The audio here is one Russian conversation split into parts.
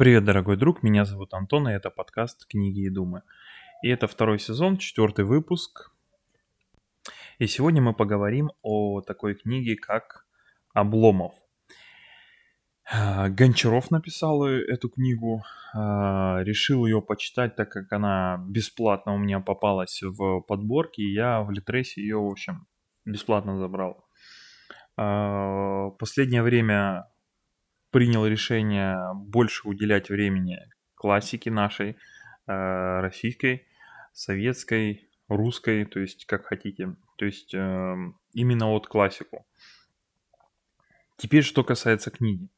Привет, дорогой друг, меня зовут Антон, и это подкаст «Книги и думы». И это второй сезон, четвертый выпуск. И сегодня мы поговорим о такой книге, как «Обломов». А, Гончаров написал эту книгу, а, решил ее почитать, так как она бесплатно у меня попалась в подборке, и я в Литресе ее, в общем, бесплатно забрал. А, последнее время принял решение больше уделять времени классике нашей, э, российской, советской, русской, то есть как хотите. То есть э, именно вот классику. Теперь, что касается книги.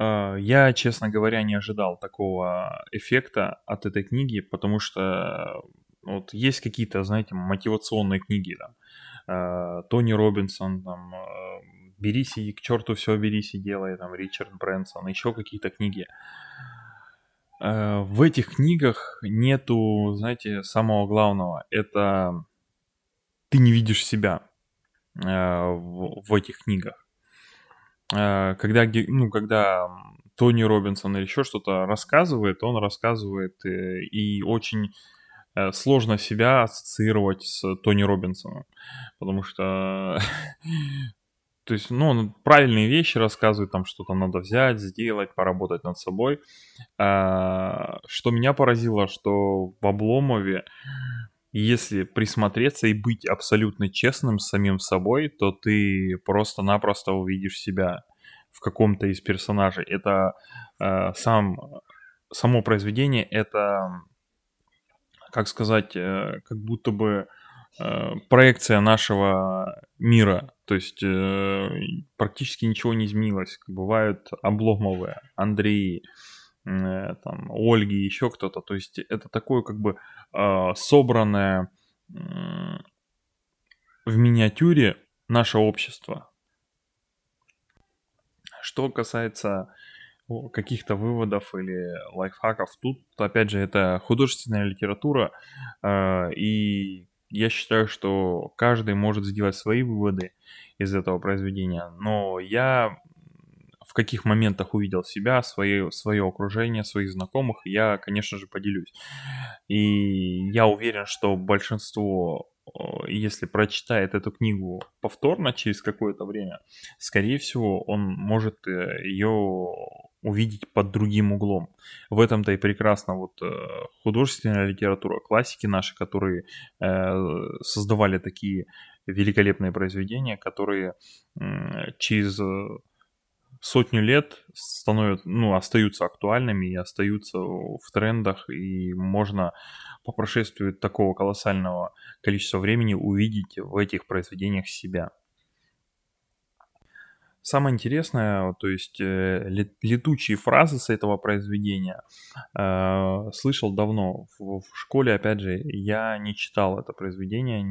Э, я, честно говоря, не ожидал такого эффекта от этой книги, потому что вот есть какие-то, знаете, мотивационные книги, там, Тони Робинсон, там, берись и к черту все берись и делай, там, Ричард Брэнсон, еще какие-то книги. Э, в этих книгах нету, знаете, самого главного. Это ты не видишь себя э, в, в этих книгах. Э, когда, ну, когда Тони Робинсон или еще что-то рассказывает, он рассказывает и очень сложно себя ассоциировать с Тони Робинсоном, потому что То есть, ну, он правильные вещи рассказывает, там что-то надо взять, сделать, поработать над собой. А, что меня поразило, что в Обломове, если присмотреться и быть абсолютно честным с самим собой, то ты просто-напросто увидишь себя в каком-то из персонажей. Это а, сам, само произведение, это, как сказать, э, как будто бы э, проекция нашего мира то есть э, практически ничего не изменилось. Бывают Обломовы, Андреи, э, там, Ольги, еще кто-то. То есть это такое как бы собранное в миниатюре наше общество. Что касается каких-то выводов или лайфхаков, тут, опять же, это художественная литература, и я считаю, что каждый может сделать свои выводы из этого произведения, но я в каких моментах увидел себя, свое, свое окружение, своих знакомых, я, конечно же, поделюсь. И я уверен, что большинство, если прочитает эту книгу повторно через какое-то время, скорее всего, он может э, ее увидеть под другим углом. В этом-то и прекрасно вот э, художественная литература, классики наши, которые э, создавали такие великолепные произведения, которые через сотню лет становятся, ну, остаются актуальными и остаются в трендах, и можно по прошествию такого колоссального количества времени увидеть в этих произведениях себя. Самое интересное, то есть э, летучие фразы с этого произведения э, слышал давно. В, в школе, опять же, я не читал это произведение.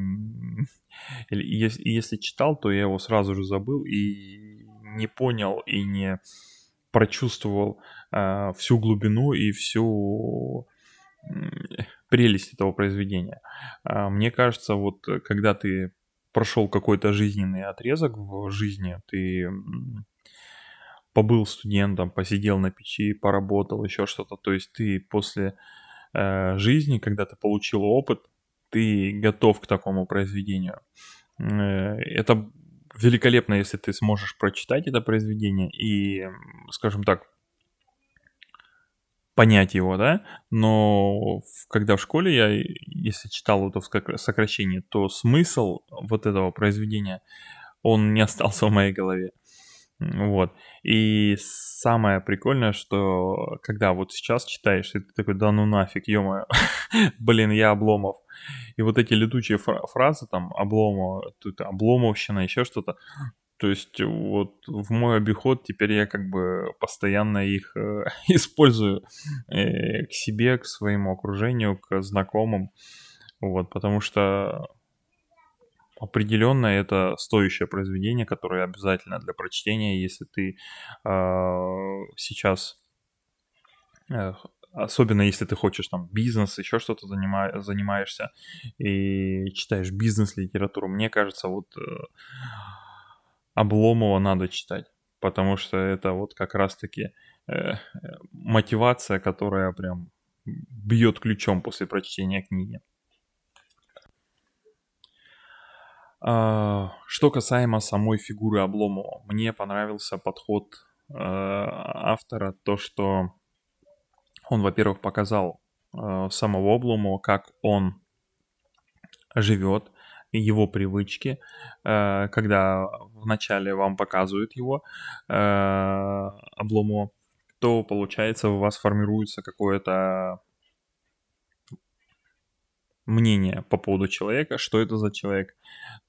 Если, если читал, то я его сразу же забыл и не понял и не прочувствовал э, всю глубину и всю прелесть этого произведения. Э, мне кажется, вот когда ты прошел какой-то жизненный отрезок в жизни, ты побыл студентом, посидел на печи, поработал, еще что-то. То есть ты после э, жизни, когда ты получил опыт, ты готов к такому произведению. Э, это великолепно, если ты сможешь прочитать это произведение и, скажем так, понять его, да, но когда в школе я, если читал это в сокращении, то смысл вот этого произведения, он не остался в моей голове. Вот. И самое прикольное, что когда вот сейчас читаешь, и ты такой, да ну нафиг, ё блин, я Обломов. И вот эти летучие фразы, там, Обломов, тут Обломовщина, еще что-то, то есть вот в мой обиход теперь я как бы постоянно их э, использую э, к себе, к своему окружению, к знакомым. Вот, потому что определенно это стоящее произведение, которое обязательно для прочтения, если ты э, сейчас э, особенно если ты хочешь там бизнес, еще что-то занима- занимаешься и читаешь бизнес-литературу, мне кажется, вот э, Обломова надо читать, потому что это вот как раз-таки э, мотивация, которая прям бьет ключом после прочтения книги. А, что касаемо самой фигуры Обломова, мне понравился подход э, автора, то, что он, во-первых, показал э, самого Обломова, как он живет, его привычки, э, когда вначале вам показывают его Обломова, то получается у вас формируется какое-то мнение по поводу человека, что это за человек.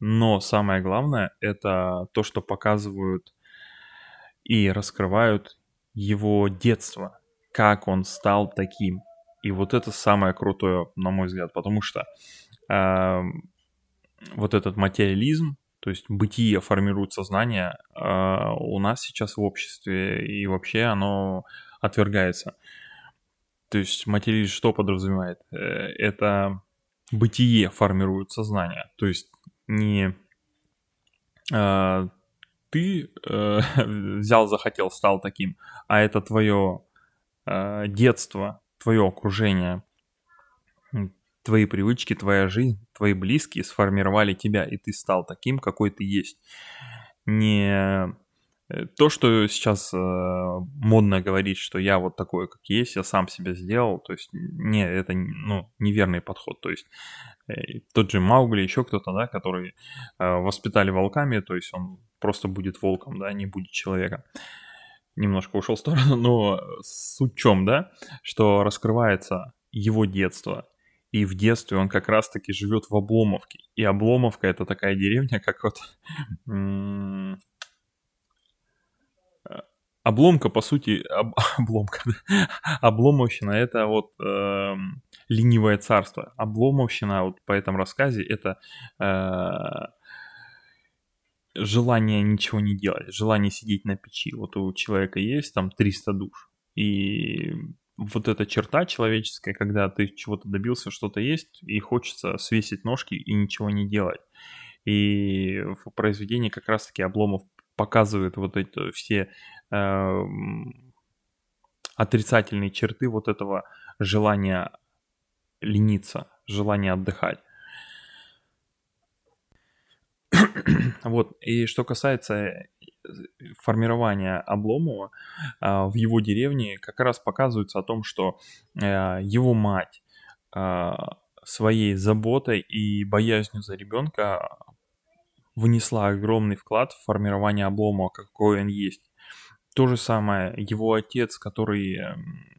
Но самое главное, это то, что показывают и раскрывают его детство, как он стал таким. И вот это самое крутое, на мой взгляд, потому что э, вот этот материализм, то есть бытие формирует сознание, э, у нас сейчас в обществе и вообще оно отвергается. То есть материализм что подразумевает? Э, это бытие формирует сознание. То есть не э, ты взял, захотел, стал таким, а это твое детство, твое окружение, твои привычки, твоя жизнь, твои близкие сформировали тебя, и ты стал таким, какой ты есть. Не Э, то, что сейчас э, модно говорить, что я вот такой, как есть, я сам себя сделал, то есть, не, это ну, неверный подход. То есть, э, тот же Маугли, еще кто-то, да, который э, воспитали волками, то есть он просто будет волком, да, не будет человеком. Немножко ушел в сторону, но суть в чем, да, что раскрывается его детство, и в детстве он как раз-таки живет в Обломовке. И Обломовка это такая деревня, как вот обломка, по сути, об, обломка, обломовщина это вот э, ленивое царство. Обломовщина вот по этому рассказе это э, желание ничего не делать, желание сидеть на печи. Вот у человека есть там 300 душ. И вот эта черта человеческая, когда ты чего-то добился, что-то есть, и хочется свесить ножки и ничего не делать. И в произведении как раз-таки Обломов показывает вот эти все э, отрицательные черты вот этого желания лениться, желания отдыхать. вот, и что касается формирования Обломова э, в его деревне, как раз показывается о том, что э, его мать э, своей заботой и боязнью за ребенка внесла огромный вклад в формирование Обломова, какой он есть. То же самое его отец, который эм,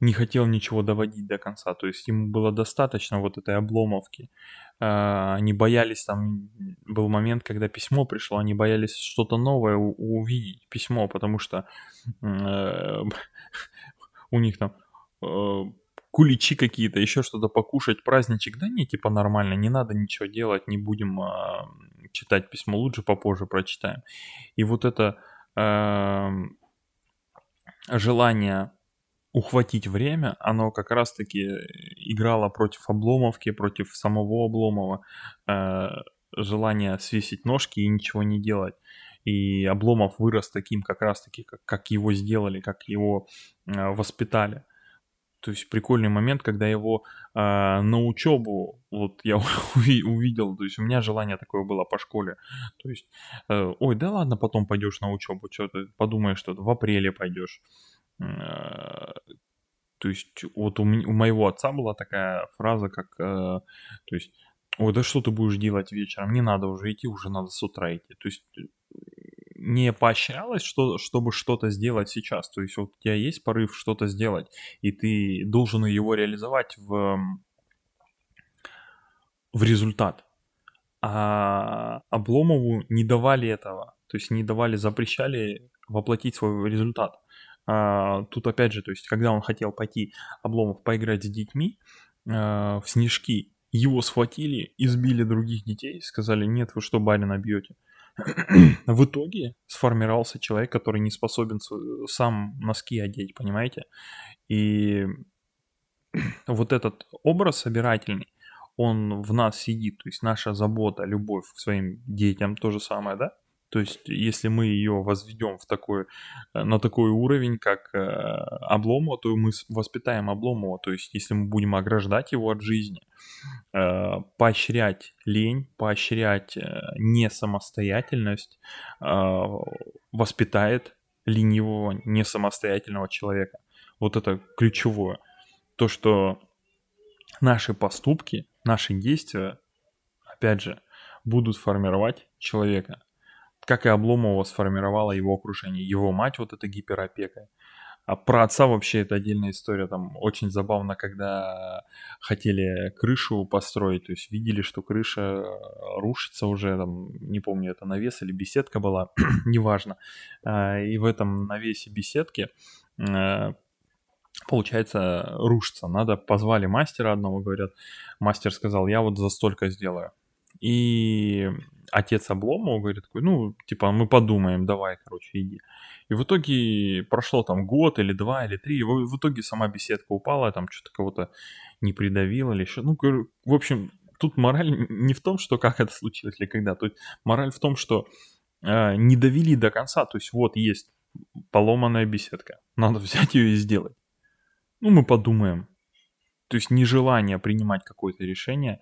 не хотел ничего доводить до конца, то есть ему было достаточно вот этой обломовки. А, они боялись, там был момент, когда письмо пришло, они боялись что-то новое увидеть, письмо, потому что э, у них там э, куличи какие-то, еще что-то покушать, праздничек, да не, типа нормально, не надо ничего делать, не будем э, читать письмо, лучше попозже прочитаем. И вот это э, желание ухватить время, оно как раз-таки играло против Обломовки, против самого Обломова, э, желание свесить ножки и ничего не делать. И Обломов вырос таким как раз-таки, как, как его сделали, как его э, воспитали. То есть прикольный момент, когда его э, на учебу, вот я увидел, то есть у меня желание такое было по школе. То есть, э, ой, да ладно, потом пойдешь на учебу, что ты подумаешь, что в апреле пойдешь. Э, то есть вот у, у моего отца была такая фраза, как, э, то есть, ой, да что ты будешь делать вечером, не надо уже идти, уже надо с утра идти. То есть не поощрялось, что, чтобы что-то сделать сейчас. То есть вот у тебя есть порыв что-то сделать, и ты должен его реализовать в, в результат. А Обломову не давали этого. То есть не давали, запрещали воплотить свой результат. А, тут опять же, то есть когда он хотел пойти, Обломов, поиграть с детьми а, в снежки, его схватили, избили других детей, сказали, нет, вы что, барина бьете? в итоге сформировался человек, который не способен сам носки одеть, понимаете? И вот этот образ собирательный, он в нас сидит, то есть наша забота, любовь к своим детям, то же самое, да? То есть, если мы ее возведем в такой, э, на такой уровень, как э, Обломова, то мы воспитаем Обломова. То есть, если мы будем ограждать его от жизни, э, поощрять лень, поощрять несамостоятельность, воспитает ленивого, несамостоятельного человека. Вот это ключевое. То, что наши поступки, наши действия, опять же, будут формировать человека. Как и Обломова сформировала его окружение. Его мать вот эта гиперопека. А про отца вообще это отдельная история. Там очень забавно, когда хотели крышу построить, то есть видели, что крыша рушится уже, там, не помню, это навес или беседка была, неважно. А, и в этом навесе беседки э, получается, рушится. Надо, позвали мастера одного, говорят, мастер сказал, я вот за столько сделаю. И отец Обломова говорит, такой, ну, типа, мы подумаем, давай, короче, иди. И в итоге прошло там год или два или три, и в, в итоге сама беседка упала, там что-то кого-то не придавило или еще. Ну, в общем, тут мораль не в том, что как это случилось или когда, тут мораль в том, что э, не довели до конца, то есть вот есть поломанная беседка, надо взять ее и сделать. Ну, мы подумаем. То есть нежелание принимать какое-то решение,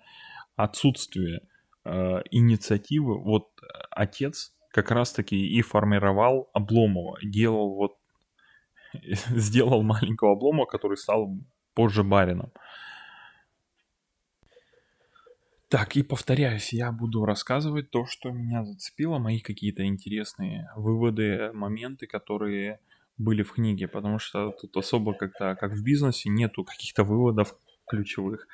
отсутствие э, инициативы. Вот э, отец как раз-таки и формировал Обломова, делал вот, сделал маленького Обломова, который стал позже барином. Так, и повторяюсь, я буду рассказывать то, что меня зацепило, мои какие-то интересные выводы, моменты, которые были в книге, потому что тут особо как-то, как в бизнесе, нету каких-то выводов ключевых.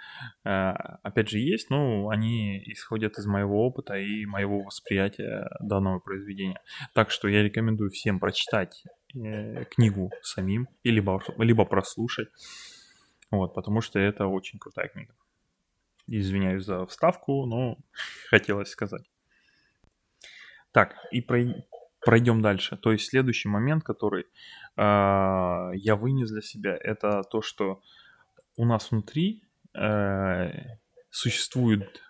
Э, опять же, есть, но они исходят из моего опыта и моего восприятия данного произведения. Так что я рекомендую всем прочитать э, книгу самим, либо, либо прослушать, вот, потому что это очень крутая книга. Извиняюсь за вставку, но хотелось сказать. Так, и про, пройдем дальше. То есть следующий момент, который э, я вынес для себя, это то, что у нас внутри э, существует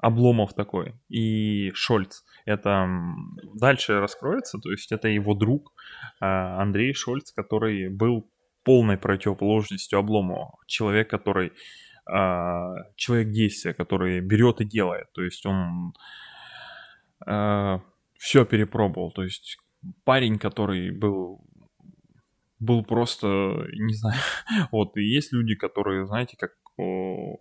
Обломов такой и Шольц. Это дальше раскроется, то есть это его друг э, Андрей Шольц, который был полной противоположностью Обломова. Человек, который э, человек действия, который берет и делает. То есть он э, все перепробовал. То есть парень, который был был просто, не знаю, вот, и есть люди, которые, знаете, как о,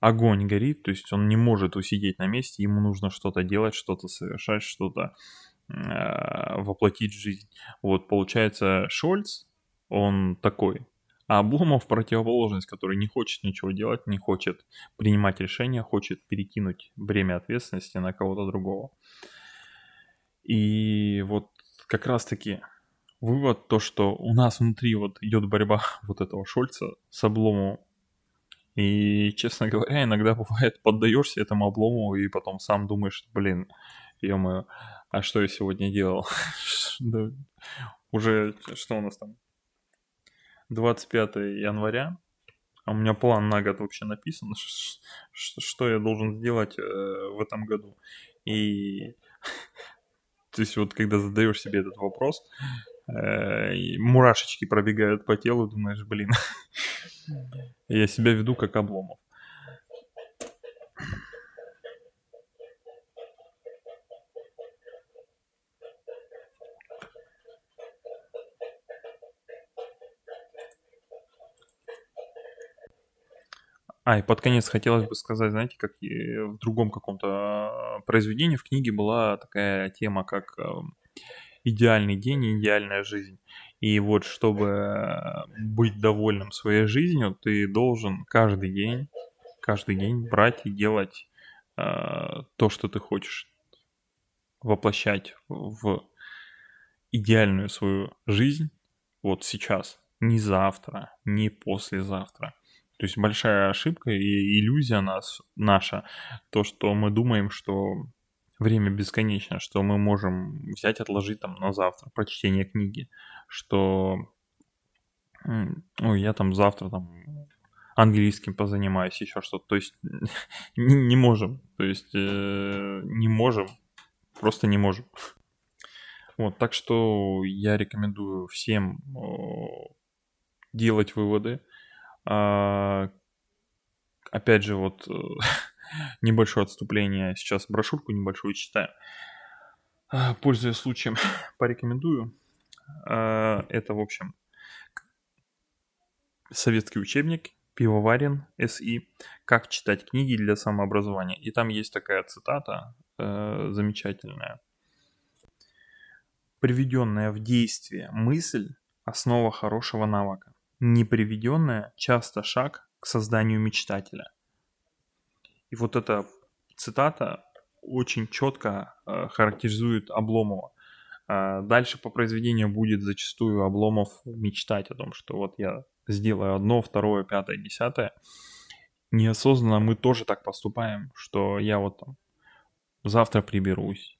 огонь горит, то есть он не может усидеть на месте, ему нужно что-то делать, что-то совершать, что-то э, воплотить в жизнь. Вот, получается, Шольц, он такой, а Обломов противоположность, который не хочет ничего делать, не хочет принимать решения, хочет перекинуть бремя ответственности на кого-то другого. И вот как раз-таки вывод то, что у нас внутри вот идет борьба вот этого Шольца с Обломовым. И, честно говоря, иногда бывает, поддаешься этому облому и потом сам думаешь, блин, ё а что я сегодня делал? Уже, что у нас там? 25 января, а у меня план на год вообще написан, что я должен сделать э, в этом году. И то есть вот когда задаешь себе этот вопрос, мурашечки пробегают по телу, думаешь, блин, я себя веду как обломов. А, и под конец хотелось бы сказать, знаете, как в другом каком-то а, произведении в книге была такая тема, как идеальный день и идеальная жизнь. И вот чтобы быть довольным своей жизнью, ты должен каждый день, каждый день брать и делать э, то, что ты хочешь, воплощать в идеальную свою жизнь вот сейчас, не завтра, не послезавтра. То есть большая ошибка и иллюзия нас, наша, то, что мы думаем, что время бесконечно, что мы можем взять, отложить там на завтра прочтение книги, что ну, я там завтра там английским позанимаюсь, еще что-то. То есть не, можем. То есть э, не можем. Просто не можем. Вот, так что я рекомендую всем делать выводы. А, опять же, вот небольшое отступление. Сейчас брошюрку небольшую читаю. А, пользуясь случаем, порекомендую. А, это, в общем, советский учебник Пивоварен СИ «Как читать книги для самообразования». И там есть такая цитата э, замечательная. Приведенная в действие мысль – основа хорошего навыка. Неприведенная – часто шаг к созданию мечтателя. И вот эта цитата очень четко э, характеризует Обломова. Э, дальше по произведению будет зачастую Обломов мечтать о том, что вот я сделаю одно, второе, пятое, десятое. Неосознанно мы тоже так поступаем, что я вот там завтра приберусь.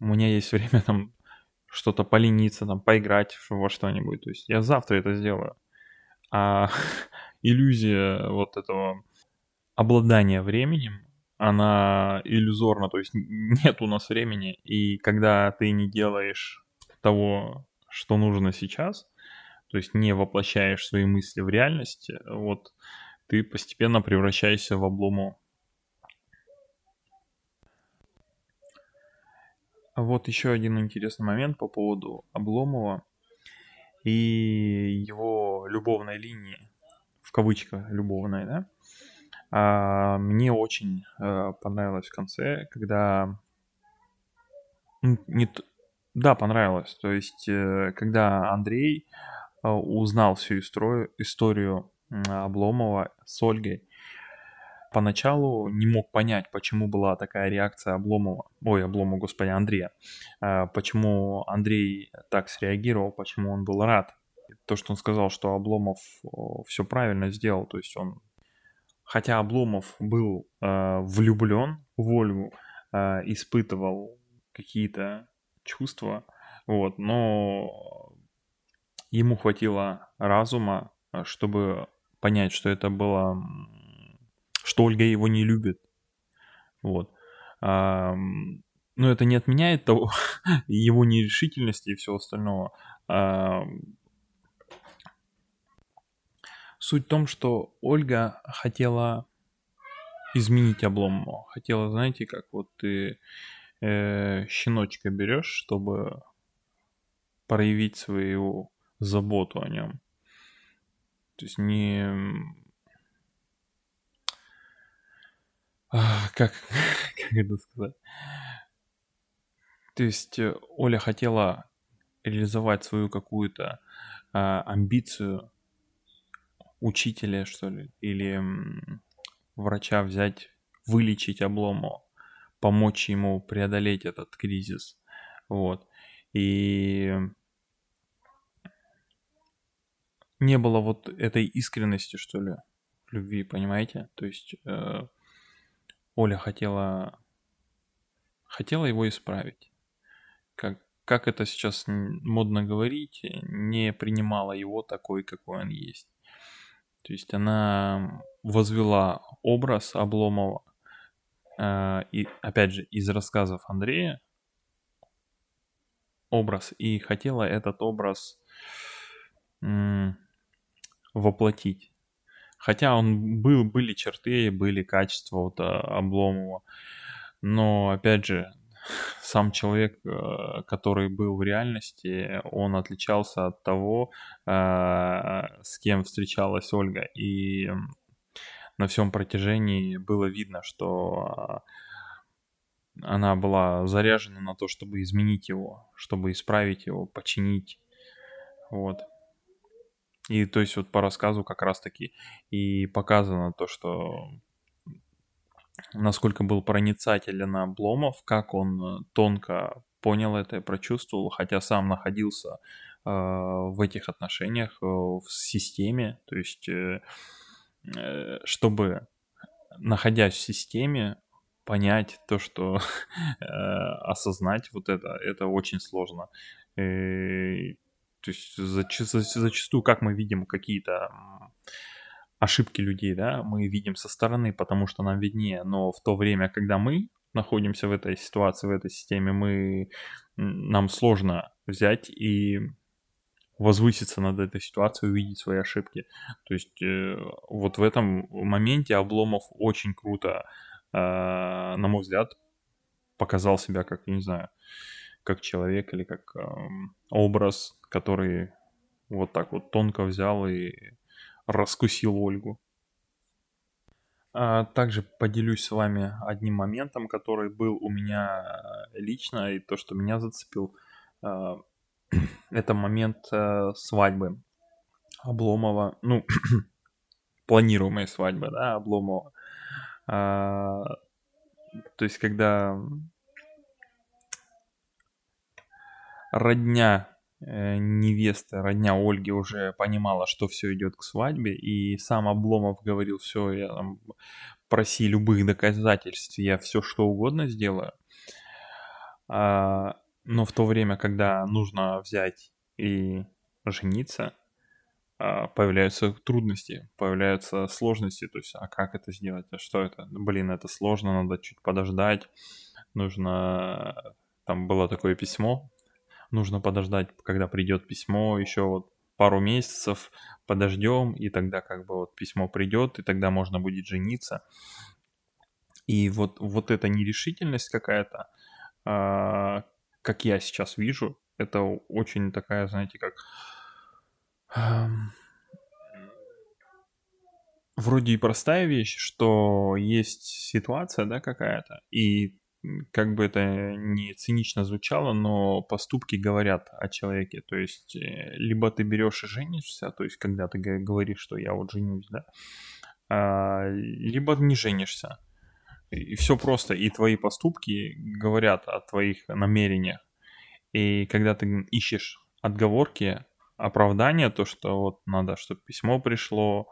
У меня есть время там что-то полениться, там поиграть во что-нибудь. То есть я завтра это сделаю. А иллюзия вот этого обладания временем, она иллюзорна, то есть нет у нас времени, и когда ты не делаешь того, что нужно сейчас, то есть не воплощаешь свои мысли в реальность, вот ты постепенно превращаешься в облому. Вот еще один интересный момент по поводу Обломова и его любовной линии, в кавычках любовной, да. А, мне очень а, понравилось в конце, когда... Не... Да, понравилось. То есть, э, когда Андрей а, узнал всю историю, историю Обломова с Ольгой. Поначалу не мог понять, почему была такая реакция Обломова, ой, Обломова, господи, Андрея. А, почему Андрей так среагировал, почему он был рад. То, что он сказал, что Обломов все правильно сделал, то есть он, хотя Обломов был э, влюблен в Ольгу, э, испытывал какие-то чувства, вот, но ему хватило разума, э, чтобы понять, что это было, что Ольга его не любит. Вот. А, но это не отменяет того, его нерешительности и всего остального. А, суть в том, что Ольга хотела изменить Обломова. Хотела, знаете, как вот ты э, щеночка берешь, чтобы проявить свою заботу о нем. То есть не... Как, как это сказать? То есть э, Оля хотела реализовать свою какую-то а, амбицию учителя, что ли, или врача взять, вылечить облому, помочь ему преодолеть этот кризис. Вот. И не было вот этой искренности, что ли, любви, понимаете? То есть э, Оля хотела, хотела его исправить. Как, как это сейчас модно говорить, не принимала его такой, какой он есть. То есть она возвела образ Обломова, э, и опять же из рассказов Андрея, образ, и хотела этот образ воплотить. Хотя он был, были черты, были качества вот а, Обломова. Но, опять же, сам человек, э, который был в реальности, он отличался от того, э, с кем встречалась Ольга. И на всем протяжении было видно, что она была заряжена на то, чтобы изменить его, чтобы исправить его, починить. Вот. И то есть вот по рассказу как раз-таки и показано то, что насколько был проницателен Обломов, как он э, тонко понял это и прочувствовал, хотя сам находился э, в этих отношениях, э, в системе, то есть э, э чтобы, находясь в системе, понять то, что э, осознать вот это, это очень сложно. И то есть зачастую, как мы видим какие-то ошибки людей, да, мы видим со стороны, потому что нам виднее, но в то время, когда мы находимся в этой ситуации, в этой системе, мы нам сложно взять и возвыситься над этой ситуацией, увидеть свои ошибки. То есть э, вот в этом моменте Обломов очень круто, э, на мой взгляд, показал себя как, не знаю, как человек или как э, образ, который вот так вот тонко взял и раскусил Ольгу. А также поделюсь с вами одним моментом, который был у меня э, лично, и то, что меня зацепил. А, это момент э, свадьбы Обломова, ну, планируемой свадьбы, да, Обломова. А, то есть, когда родня э, невесты, родня Ольги уже понимала, что все идет к свадьбе, и сам Обломов говорил, все, я там, проси любых доказательств, я все что угодно сделаю. А, но в то время, когда нужно взять и жениться, а, появляются трудности, появляются сложности. То есть, а как это сделать? А что это? Блин, это сложно, надо чуть подождать. Нужно... Там было такое письмо. Нужно подождать, когда придет письмо, еще вот пару месяцев подождем, и тогда как бы вот письмо придет, и тогда можно будет жениться. И вот, вот эта нерешительность какая-то, а, как я сейчас вижу, это очень такая, знаете, как... Вроде и простая вещь, что есть ситуация, да, какая-то, и как бы это не цинично звучало, но поступки говорят о человеке. То есть, э, либо ты берешь и женишься, то есть, когда ты говоришь, что я вот женюсь, да, а, либо не женишься. И все просто. И твои поступки говорят о твоих намерениях. И когда ты ищешь отговорки, оправдания, то, что вот надо, чтобы письмо пришло,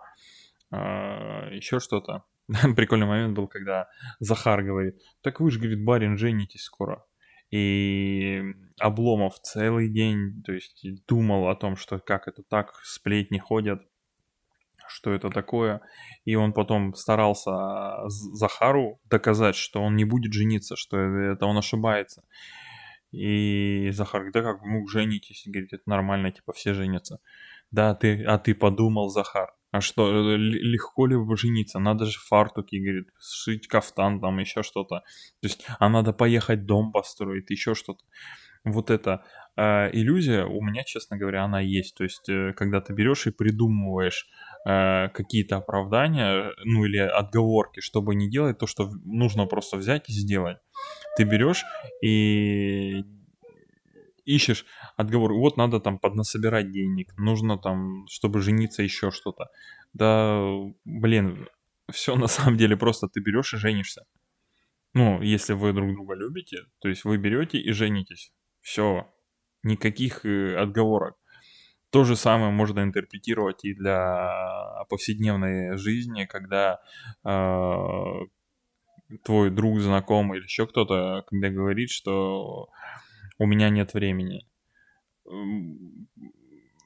а, еще что-то. Прикольный момент был, когда Захар говорит, так вы же, говорит, барин, женитесь скоро. И Обломов целый день, то есть думал о том, что как это так, сплетни ходят, что это такое. И он потом старался Захару доказать, что он не будет жениться, что это он ошибается. И Захар говорит, да как, ну, женитесь. Говорит, это нормально, типа, все женятся. Да, ты, а ты подумал, Захар, а что, э, легко ли жениться? Надо же фартуки, говорит, сшить кафтан, там еще что-то. То есть, а надо поехать дом построить, еще что-то. Вот эта э, иллюзия у меня, честно говоря, она есть. То есть, э, когда ты берешь и придумываешь э, какие-то оправдания, ну или отговорки, чтобы не делать то, что нужно просто взять и сделать. Ты берешь и ищешь отговор, вот надо там поднасобирать денег, нужно там, чтобы жениться, еще что-то. Да, блин, все на самом деле просто ты берешь и женишься. Ну, если вы друг друга любите, то есть вы берете и женитесь. Все, никаких э, отговорок. То же самое можно интерпретировать и для повседневной жизни, когда э, твой друг, знакомый или еще кто-то, когда говорит, что у меня нет времени.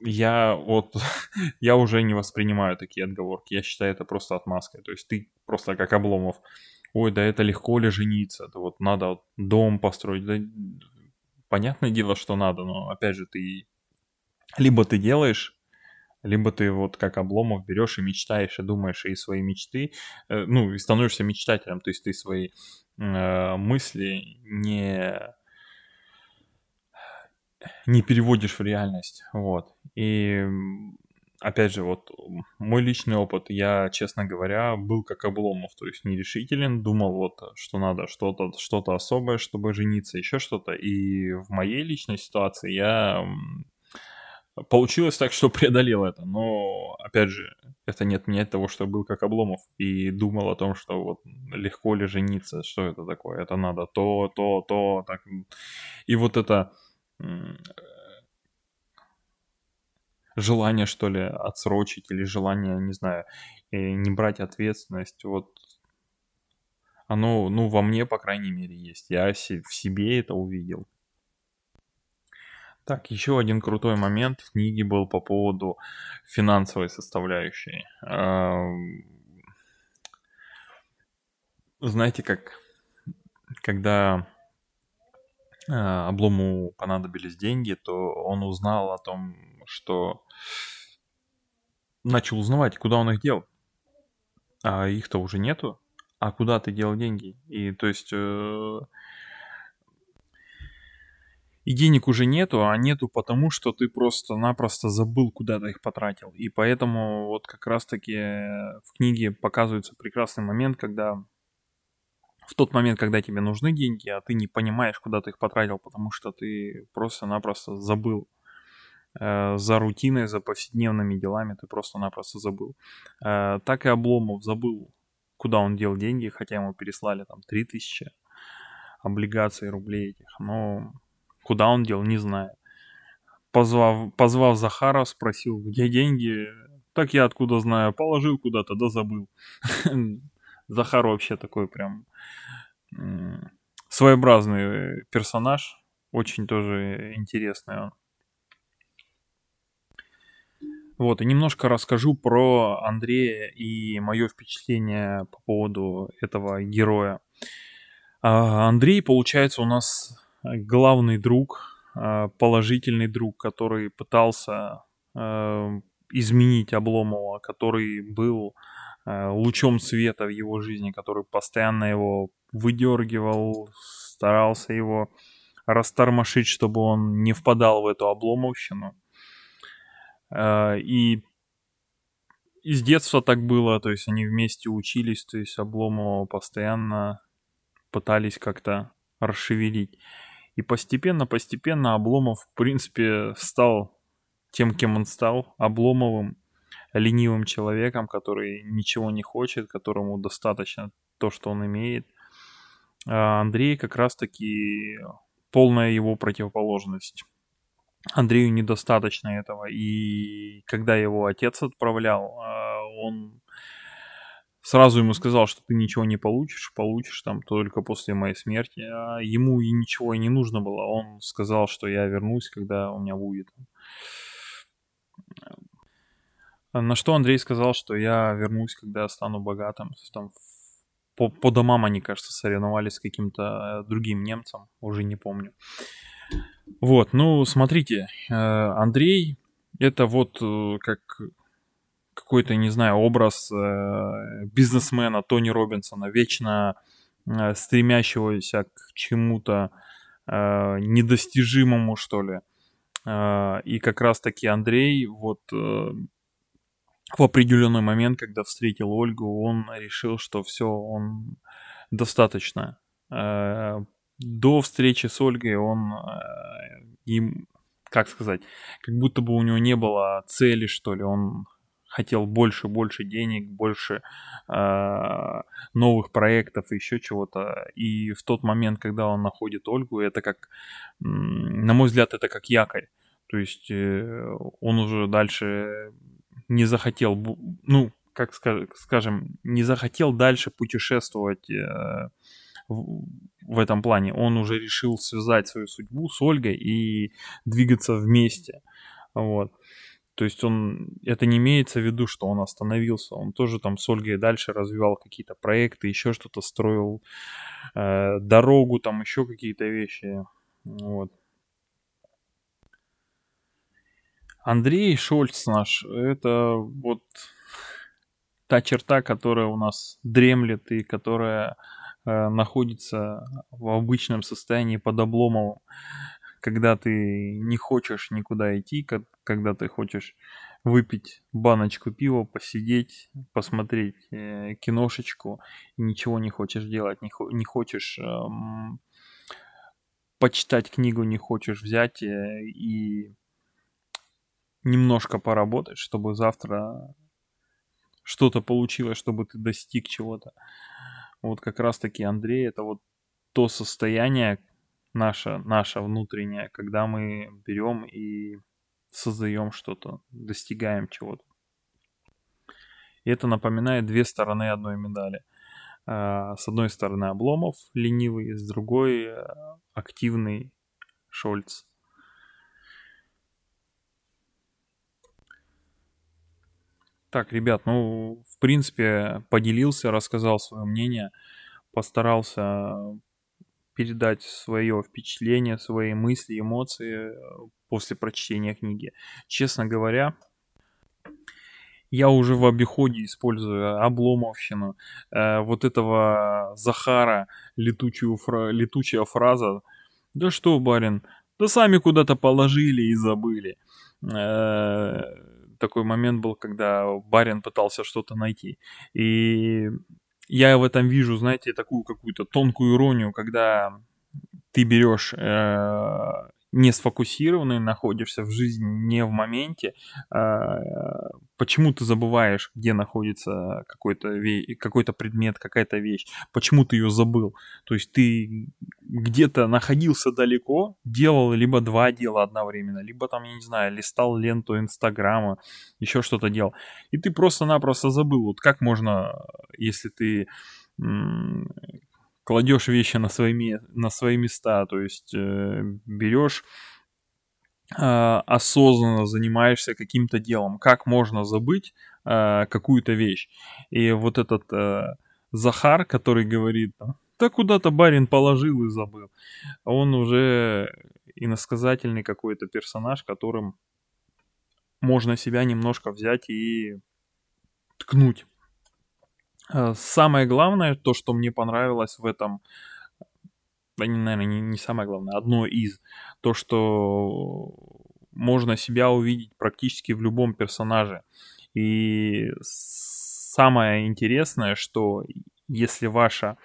Я вот, я уже не воспринимаю такие отговорки. Я считаю это просто отмазкой. То есть ты просто как Обломов. Ой, да это легко ли жениться? Это вот надо дом построить. Да, понятное дело, что надо, но опять же ты либо ты делаешь, либо ты вот как Обломов берешь и мечтаешь, и думаешь, и свои мечты, э, ну, и становишься мечтателем, то есть ты свои э, мысли не не переводишь в реальность, вот. И опять же, вот мой личный опыт, я, честно говоря, был как Обломов, то есть нерешителен, думал вот, что надо что-то что особое, чтобы жениться, еще что-то. И в моей личной ситуации я Получилось так, что преодолел это, но, опять же, это не отменяет того, что был как Обломов и думал о том, что вот легко ли жениться, что это такое, это надо то, то, то, так. И вот это желание, что ли, отсрочить или желание, не знаю, не брать ответственность, вот оно, ну, во мне, по крайней мере, есть. Я в себе это увидел. Так, еще один крутой момент в книге был по поводу финансовой составляющей. Знаете, как когда Облому понадобились деньги, то он узнал о том, что начал узнавать, куда он их дел. А их-то уже нету. А куда ты дел деньги? И то есть э, и денег уже нету, а нету потому, что ты просто-напросто забыл, куда ты их потратил. И поэтому вот как раз-таки э, в книге показывается прекрасный момент, когда в тот момент, когда тебе нужны деньги, а ты не понимаешь, куда ты их потратил, потому что ты просто-напросто забыл. Э, за рутиной, за повседневными делами ты просто-напросто забыл. Э, так и Обломов забыл, куда он дел деньги, хотя ему переслали там 3000 облигаций рублей этих. Но Куда он дел, не знаю. Позвав, позвав Захара, спросил, где деньги. Так я откуда знаю, положил куда-то, да забыл. Захар вообще такой прям своеобразный персонаж. Очень тоже интересный он. Вот, и немножко расскажу про Андрея и мое впечатление по поводу этого героя. А, Андрей, получается, у нас главный друг, а, положительный друг, который пытался а, изменить Обломова, который был лучом света в его жизни, который постоянно его выдергивал, старался его растормошить, чтобы он не впадал в эту обломовщину. И из детства так было, то есть они вместе учились, то есть Обломова постоянно пытались как-то расшевелить. И постепенно-постепенно Обломов, в принципе, стал тем, кем он стал, Обломовым, ленивым человеком, который ничего не хочет, которому достаточно то, что он имеет. А Андрей как раз-таки полная его противоположность. Андрею недостаточно этого. И когда его отец отправлял, а, он сразу ему сказал, что ты ничего не получишь, получишь там только после моей смерти. А ему и ничего и не нужно было. Он сказал, что я вернусь, когда у меня будет. На что Андрей сказал, что я вернусь, когда стану богатым. Там по, по домам они, кажется, соревновались с каким-то э, другим немцем, уже не помню. Вот, ну, смотрите, э, Андрей, это вот э, как какой-то, не знаю, образ бизнесмена Тони Робинсона, вечно стремящегося к чему-то недостижимому, что ли. И как раз-таки Андрей вот в определенный момент, когда встретил Ольгу, он решил, что все, он достаточно. Э, до встречи с Ольгой он э, им, как сказать, как будто бы у него не было цели, что ли, он хотел больше, больше денег, больше э, новых проектов и еще чего-то. И в тот момент, когда он находит Ольгу, это как, на мой взгляд, это как якорь. То есть он уже дальше не захотел, ну, как скажем, не захотел дальше путешествовать э, в, этом плане. Он уже решил связать свою судьбу с Ольгой и двигаться вместе. Вот. То есть он, это не имеется в виду, что он остановился. Он тоже там с Ольгой дальше развивал какие-то проекты, еще что-то строил, э, дорогу, там еще какие-то вещи. Вот. Андрей Шольц наш, это вот та черта, которая у нас дремлет и которая э, находится в обычном состоянии под Обломовым когда ты не хочешь никуда идти, когда ты хочешь выпить баночку пива, посидеть, посмотреть э, киношечку, и ничего не хочешь делать, не, хо- не хочешь эм, почитать книгу, не хочешь взять э, и немножко поработать, чтобы завтра что-то получилось, чтобы ты достиг чего-то. Вот как раз-таки Андрей, это вот то состояние, наша, наша внутренняя, когда мы берем и создаем что-то, достигаем чего-то. И это напоминает две стороны одной медали. А, с одной стороны Обломов ленивый, с другой э, активный Шольц. Так, ребят, ну, в принципе, поделился, рассказал свое мнение, постарался передать свое впечатление, свои мысли, эмоции э, после прочтения книги. Честно говоря, я уже в обиходе использую обломовщину, э, вот этого Захара, летучую фра- летучая фраза. Да что, барин, да сами куда-то положили и забыли. Э, такой момент был, когда барин пытался что-то найти. И я в этом вижу, знаете, такую какую-то тонкую иронию, когда ты берешь э, не сфокусированный, находишься в жизни не в моменте, а, почему ты забываешь, где находится какой-то, ве- какой-то предмет, какая-то вещь, почему ты ее забыл. То есть ты где-то находился далеко, делал либо два дела одновременно, либо там, я не знаю, листал ленту Инстаграма, еще что-то делал. И ты просто-напросто забыл. Вот как можно, если ты кладешь вещи на свои, на свои места, то есть э, берешь э, осознанно занимаешься каким-то делом. Как можно забыть э, какую-то вещь? И вот этот э, Захар, который говорит, да куда-то барин положил и забыл, он уже иносказательный какой-то персонаж, которым можно себя немножко взять и ткнуть. Э, самое главное, то, что мне понравилось в этом, наверное, не, не самое главное, одно из, то, что можно себя увидеть практически в любом персонаже. И самое интересное, что если ваша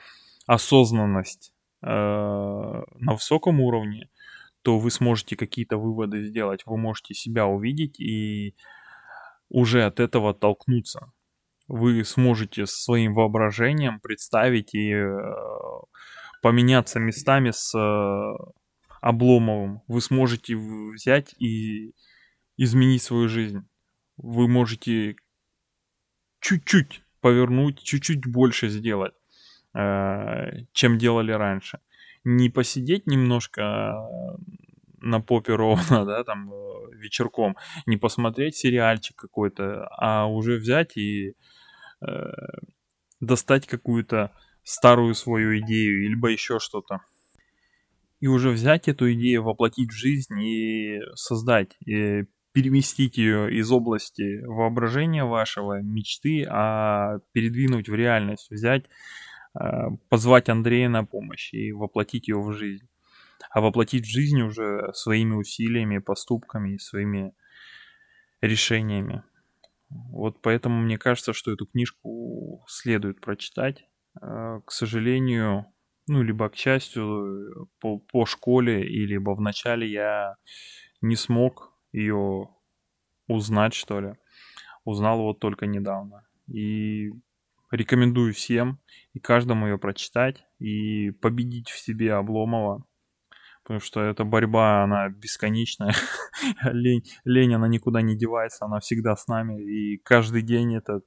осознанность э, на высоком уровне, то вы сможете какие-то выводы сделать, вы можете себя увидеть и уже от этого толкнуться вы сможете своим воображением представить и э, поменяться местами с э, Обломовым. Вы сможете взять и изменить свою жизнь. Вы можете чуть-чуть повернуть, чуть-чуть больше сделать, э, чем делали раньше. Не посидеть немножко на попе ровно, да, там вечерком, не посмотреть сериальчик какой-то, а уже взять и э, достать какую-то старую свою идею, либо еще что-то. И уже взять эту идею, воплотить в жизнь и создать, и переместить ее из области воображения вашего, мечты, а передвинуть в реальность, взять, э, позвать Андрея на помощь и воплотить ее в жизнь. А воплотить в жизнь уже своими усилиями, поступками, своими решениями. Вот поэтому мне кажется, что эту книжку следует прочитать. Э, к сожалению, ну, либо к счастью, по, по школе, и либо в начале я не смог ее узнать, что ли. Узнал вот только недавно. И рекомендую всем и каждому ее прочитать и победить в себе Обломова потому что эта борьба, она бесконечная. лень, лень, она никуда не девается, она всегда с нами, и каждый день этот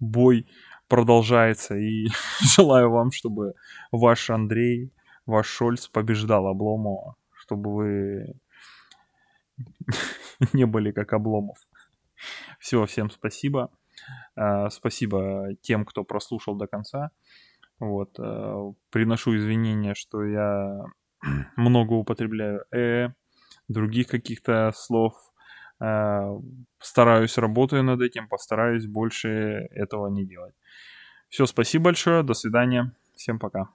бой продолжается, и желаю вам, чтобы ваш Андрей, ваш Шольц побеждал Обломова, чтобы вы не были как Обломов. Все, всем спасибо. Uh, спасибо тем, кто прослушал до конца. Вот, uh, приношу извинения, что я много употребляю э, других каких-то слов. Э, стараюсь, работаю над этим, постараюсь больше этого не делать. Все, спасибо большое, до свидания, всем пока.